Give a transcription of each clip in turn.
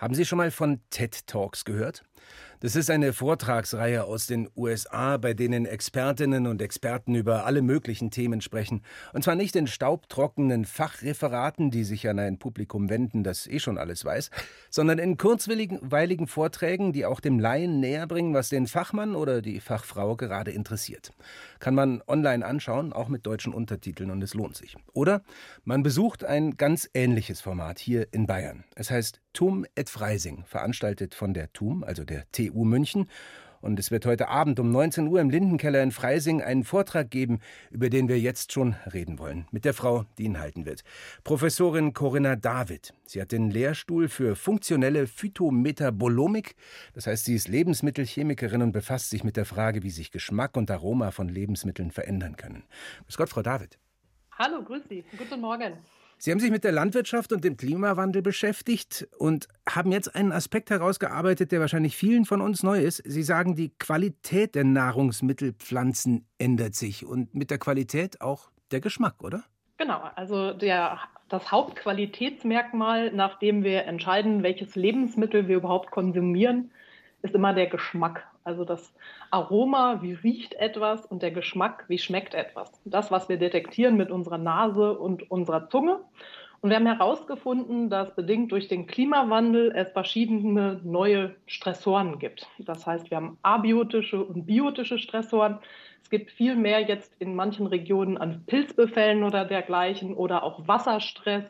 Haben Sie schon mal von TED Talks gehört? Das ist eine Vortragsreihe aus den USA, bei denen Expertinnen und Experten über alle möglichen Themen sprechen. Und zwar nicht in staubtrockenen Fachreferaten, die sich an ein Publikum wenden, das eh schon alles weiß, sondern in kurzweiligen Vorträgen, die auch dem Laien näher bringen, was den Fachmann oder die Fachfrau gerade interessiert. Kann man online anschauen, auch mit deutschen Untertiteln, und es lohnt sich. Oder man besucht ein ganz ähnliches Format hier in Bayern. Es heißt TUM et Freising, veranstaltet von der TUM, also der TU München. Und es wird heute Abend um 19 Uhr im Lindenkeller in Freising einen Vortrag geben, über den wir jetzt schon reden wollen, mit der Frau, die ihn halten wird. Professorin Corinna David. Sie hat den Lehrstuhl für funktionelle Phytometabolomik. Das heißt, sie ist Lebensmittelchemikerin und befasst sich mit der Frage, wie sich Geschmack und Aroma von Lebensmitteln verändern können. Grüß Gott, Frau David. Hallo, grüß Sie. Guten Morgen. Sie haben sich mit der Landwirtschaft und dem Klimawandel beschäftigt und haben jetzt einen Aspekt herausgearbeitet, der wahrscheinlich vielen von uns neu ist. Sie sagen, die Qualität der Nahrungsmittelpflanzen ändert sich und mit der Qualität auch der Geschmack, oder? Genau, also der, das Hauptqualitätsmerkmal, nach dem wir entscheiden, welches Lebensmittel wir überhaupt konsumieren, ist immer der Geschmack. Also das Aroma, wie riecht etwas und der Geschmack, wie schmeckt etwas. Das, was wir detektieren mit unserer Nase und unserer Zunge. Und wir haben herausgefunden, dass bedingt durch den Klimawandel es verschiedene neue Stressoren gibt. Das heißt, wir haben abiotische und biotische Stressoren. Es gibt viel mehr jetzt in manchen Regionen an Pilzbefällen oder dergleichen oder auch Wasserstress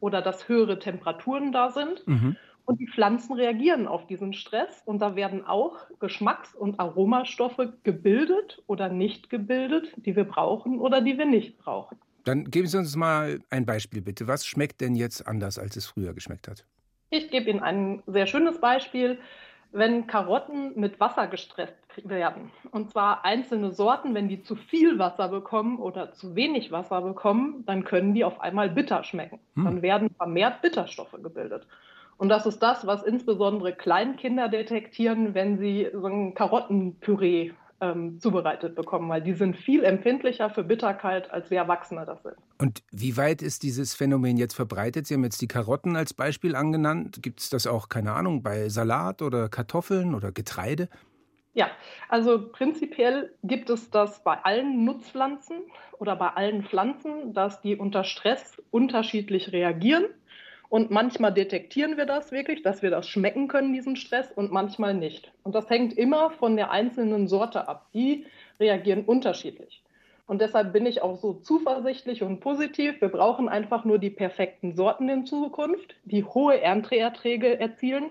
oder dass höhere Temperaturen da sind. Mhm. Und die Pflanzen reagieren auf diesen Stress und da werden auch Geschmacks- und Aromastoffe gebildet oder nicht gebildet, die wir brauchen oder die wir nicht brauchen. Dann geben Sie uns mal ein Beispiel bitte. Was schmeckt denn jetzt anders, als es früher geschmeckt hat? Ich gebe Ihnen ein sehr schönes Beispiel. Wenn Karotten mit Wasser gestresst werden, und zwar einzelne Sorten, wenn die zu viel Wasser bekommen oder zu wenig Wasser bekommen, dann können die auf einmal bitter schmecken. Hm. Dann werden vermehrt Bitterstoffe gebildet. Und das ist das, was insbesondere Kleinkinder detektieren, wenn sie so ein Karottenpüree ähm, zubereitet bekommen, weil die sind viel empfindlicher für Bitterkeit, als wir Erwachsene das sind. Und wie weit ist dieses Phänomen jetzt verbreitet? Sie haben jetzt die Karotten als Beispiel angenannt. Gibt es das auch, keine Ahnung, bei Salat oder Kartoffeln oder Getreide? Ja, also prinzipiell gibt es das bei allen Nutzpflanzen oder bei allen Pflanzen, dass die unter Stress unterschiedlich reagieren. Und manchmal detektieren wir das wirklich, dass wir das schmecken können, diesen Stress, und manchmal nicht. Und das hängt immer von der einzelnen Sorte ab. Die reagieren unterschiedlich. Und deshalb bin ich auch so zuversichtlich und positiv. Wir brauchen einfach nur die perfekten Sorten in Zukunft, die hohe Ernteerträge erzielen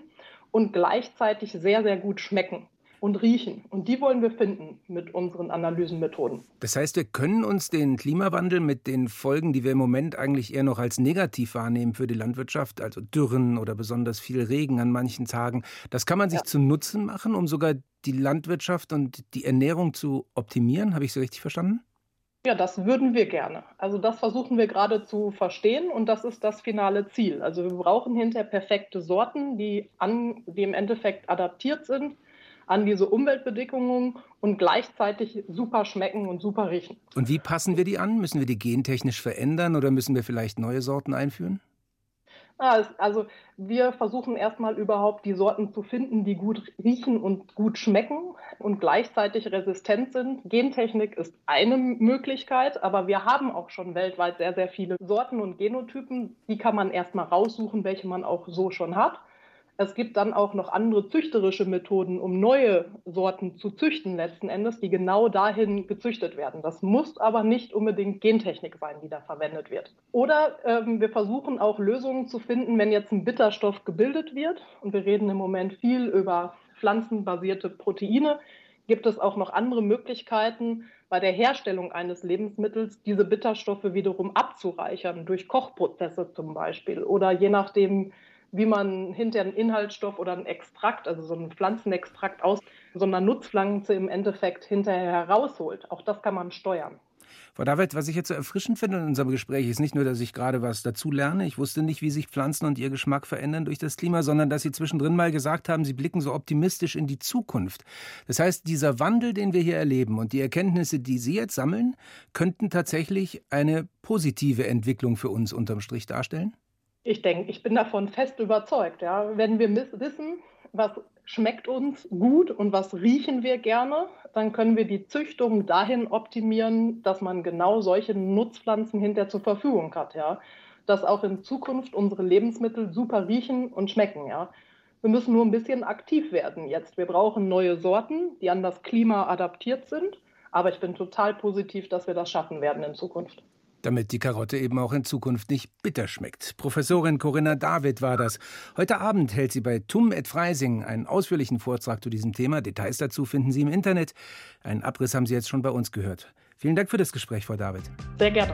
und gleichzeitig sehr, sehr gut schmecken und riechen. Und die wollen wir finden mit unseren Analysenmethoden. Das heißt, wir können uns den Klimawandel mit den Folgen, die wir im Moment eigentlich eher noch als negativ wahrnehmen für die Landwirtschaft, also Dürren oder besonders viel Regen an manchen Tagen, das kann man sich ja. zu Nutzen machen, um sogar die Landwirtschaft und die Ernährung zu optimieren. Habe ich so richtig verstanden? Ja, das würden wir gerne. Also das versuchen wir gerade zu verstehen und das ist das finale Ziel. Also wir brauchen hinterher perfekte Sorten, die, an, die im Endeffekt adaptiert sind an diese Umweltbedingungen und gleichzeitig super schmecken und super riechen. Und wie passen wir die an? Müssen wir die gentechnisch verändern oder müssen wir vielleicht neue Sorten einführen? Also wir versuchen erstmal überhaupt die Sorten zu finden, die gut riechen und gut schmecken und gleichzeitig resistent sind. Gentechnik ist eine Möglichkeit, aber wir haben auch schon weltweit sehr, sehr viele Sorten und Genotypen. Die kann man erstmal raussuchen, welche man auch so schon hat. Es gibt dann auch noch andere züchterische Methoden, um neue Sorten zu züchten letzten Endes, die genau dahin gezüchtet werden. Das muss aber nicht unbedingt Gentechnik sein, die da verwendet wird. Oder ähm, wir versuchen auch Lösungen zu finden, wenn jetzt ein Bitterstoff gebildet wird. Und wir reden im Moment viel über pflanzenbasierte Proteine. Gibt es auch noch andere Möglichkeiten, bei der Herstellung eines Lebensmittels diese Bitterstoffe wiederum abzureichern, durch Kochprozesse zum Beispiel oder je nachdem, wie man hinter einen Inhaltsstoff oder einen Extrakt, also so einen Pflanzenextrakt aus so einer Nutzpflanze im Endeffekt hinterher herausholt. Auch das kann man steuern. Frau David, was ich jetzt so erfrischend finde in unserem Gespräch, ist nicht nur, dass ich gerade was dazu lerne. Ich wusste nicht, wie sich Pflanzen und ihr Geschmack verändern durch das Klima, sondern dass Sie zwischendrin mal gesagt haben, Sie blicken so optimistisch in die Zukunft. Das heißt, dieser Wandel, den wir hier erleben und die Erkenntnisse, die Sie jetzt sammeln, könnten tatsächlich eine positive Entwicklung für uns unterm Strich darstellen? Ich denke, ich bin davon fest überzeugt. Ja. Wenn wir wissen, was schmeckt uns gut und was riechen wir gerne, dann können wir die Züchtung dahin optimieren, dass man genau solche Nutzpflanzen hinter zur Verfügung hat, ja. Dass auch in Zukunft unsere Lebensmittel super riechen und schmecken, ja. Wir müssen nur ein bisschen aktiv werden jetzt. Wir brauchen neue Sorten, die an das Klima adaptiert sind. Aber ich bin total positiv, dass wir das schaffen werden in Zukunft damit die Karotte eben auch in Zukunft nicht bitter schmeckt. Professorin Corinna David war das. Heute Abend hält sie bei Tum et Freising einen ausführlichen Vortrag zu diesem Thema. Details dazu finden Sie im Internet. Einen Abriss haben Sie jetzt schon bei uns gehört. Vielen Dank für das Gespräch, Frau David. Sehr gerne.